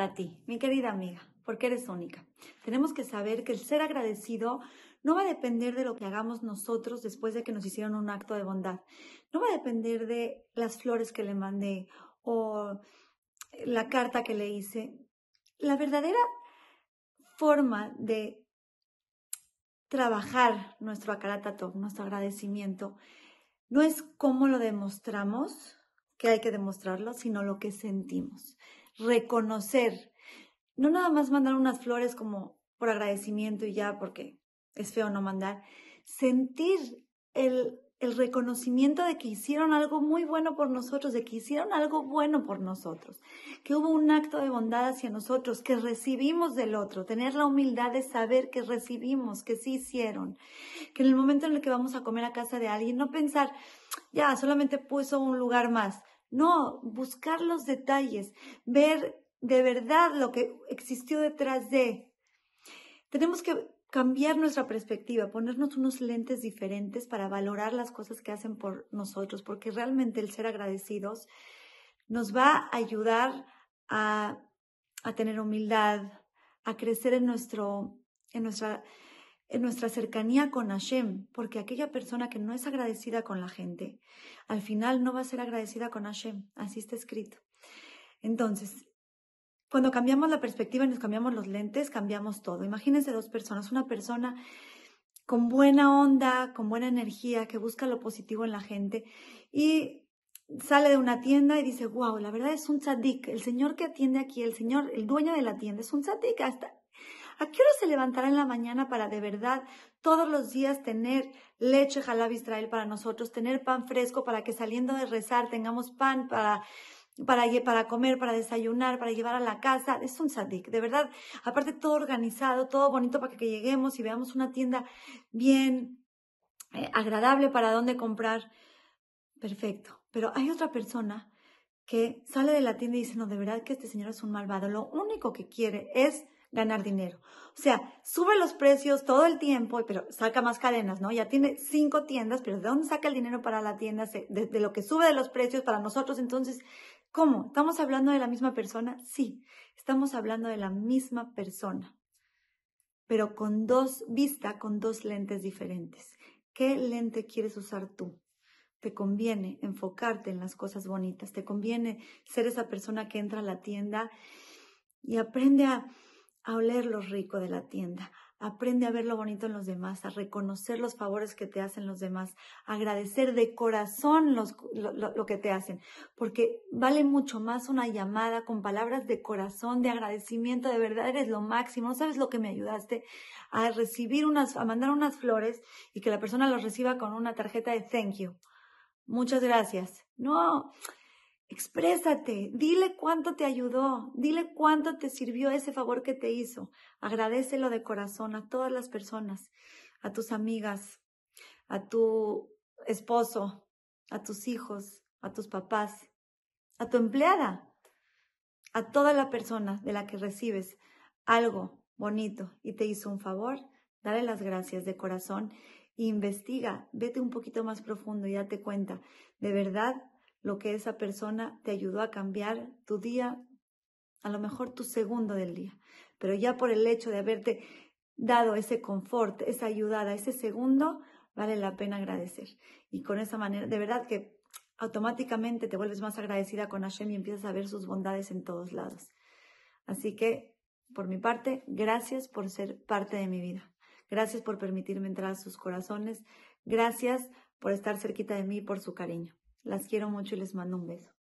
para ti, mi querida amiga, porque eres única. Tenemos que saber que el ser agradecido no va a depender de lo que hagamos nosotros después de que nos hicieron un acto de bondad. No va a depender de las flores que le mandé o la carta que le hice. La verdadera forma de trabajar nuestro akaratatov, nuestro agradecimiento, no es cómo lo demostramos, que hay que demostrarlo, sino lo que sentimos. Reconocer. No nada más mandar unas flores como por agradecimiento y ya, porque es feo no mandar. Sentir el el reconocimiento de que hicieron algo muy bueno por nosotros, de que hicieron algo bueno por nosotros, que hubo un acto de bondad hacia nosotros, que recibimos del otro, tener la humildad de saber que recibimos, que sí hicieron, que en el momento en el que vamos a comer a casa de alguien, no pensar, ya, solamente puso un lugar más, no, buscar los detalles, ver de verdad lo que existió detrás de. Tenemos que cambiar nuestra perspectiva, ponernos unos lentes diferentes para valorar las cosas que hacen por nosotros, porque realmente el ser agradecidos nos va a ayudar a, a tener humildad, a crecer en, nuestro, en, nuestra, en nuestra cercanía con Hashem, porque aquella persona que no es agradecida con la gente, al final no va a ser agradecida con Hashem, así está escrito. Entonces, cuando cambiamos la perspectiva y nos cambiamos los lentes, cambiamos todo. Imagínense dos personas, una persona con buena onda, con buena energía, que busca lo positivo en la gente y sale de una tienda y dice, wow, la verdad es un tzadik, el señor que atiende aquí, el señor, el dueño de la tienda, es un tzadik. Hasta, ¿A qué hora se levantará en la mañana para de verdad todos los días tener leche jalab Israel para nosotros, tener pan fresco para que saliendo de rezar tengamos pan para para, para comer, para desayunar, para llevar a la casa. Es un sadik, de verdad. Aparte todo organizado, todo bonito para que lleguemos y veamos una tienda bien eh, agradable para dónde comprar. Perfecto. Pero hay otra persona que sale de la tienda y dice, no, de verdad que este señor es un malvado. Lo único que quiere es ganar dinero. O sea, sube los precios todo el tiempo, pero saca más cadenas, ¿no? Ya tiene cinco tiendas, pero ¿de dónde saca el dinero para la tienda? De, lo que sube de los precios para nosotros. Entonces, ¿Cómo? ¿Estamos hablando de la misma persona? Sí, estamos hablando de la misma persona, pero con dos vista, con dos lentes diferentes. ¿Qué lente quieres usar tú? Te conviene enfocarte en las cosas bonitas, te conviene ser esa persona que entra a la tienda y aprende a, a oler lo rico de la tienda, Aprende a ver lo bonito en los demás, a reconocer los favores que te hacen los demás, agradecer de corazón lo, lo, que te hacen, porque vale mucho más una llamada con palabras de corazón, de agradecimiento, de verdad eres lo máximo, no sabes lo que me ayudaste a recibir unas, a mandar unas flores y que la persona los reciba con una tarjeta de thank you. Muchas gracias. No, Exprésate, dile cuánto te ayudó, dile cuánto te sirvió ese favor que te hizo. Agradecelo de corazón a todas las personas, a tus amigas, a tu esposo, a tus hijos, a tus papás, a tu empleada, a toda la persona de la que recibes algo bonito y te hizo un favor, dale las gracias de corazón investiga, vete un poquito más profundo y date cuenta, de verdad lo que esa persona te ayudó a cambiar tu día, a lo mejor tu segundo del día. Pero ya por el hecho de haberte dado ese confort, esa ayudada, ese segundo, vale la pena agradecer. Y con esa manera, de verdad que automáticamente te vuelves más agradecida con Hashem y empiezas a ver sus bondades en todos lados. Así que, por mi parte, gracias por ser parte de mi vida. Gracias por permitirme entrar a sus corazones. Gracias por estar cerquita de mí, por su cariño. Las quiero mucho y les mando un beso.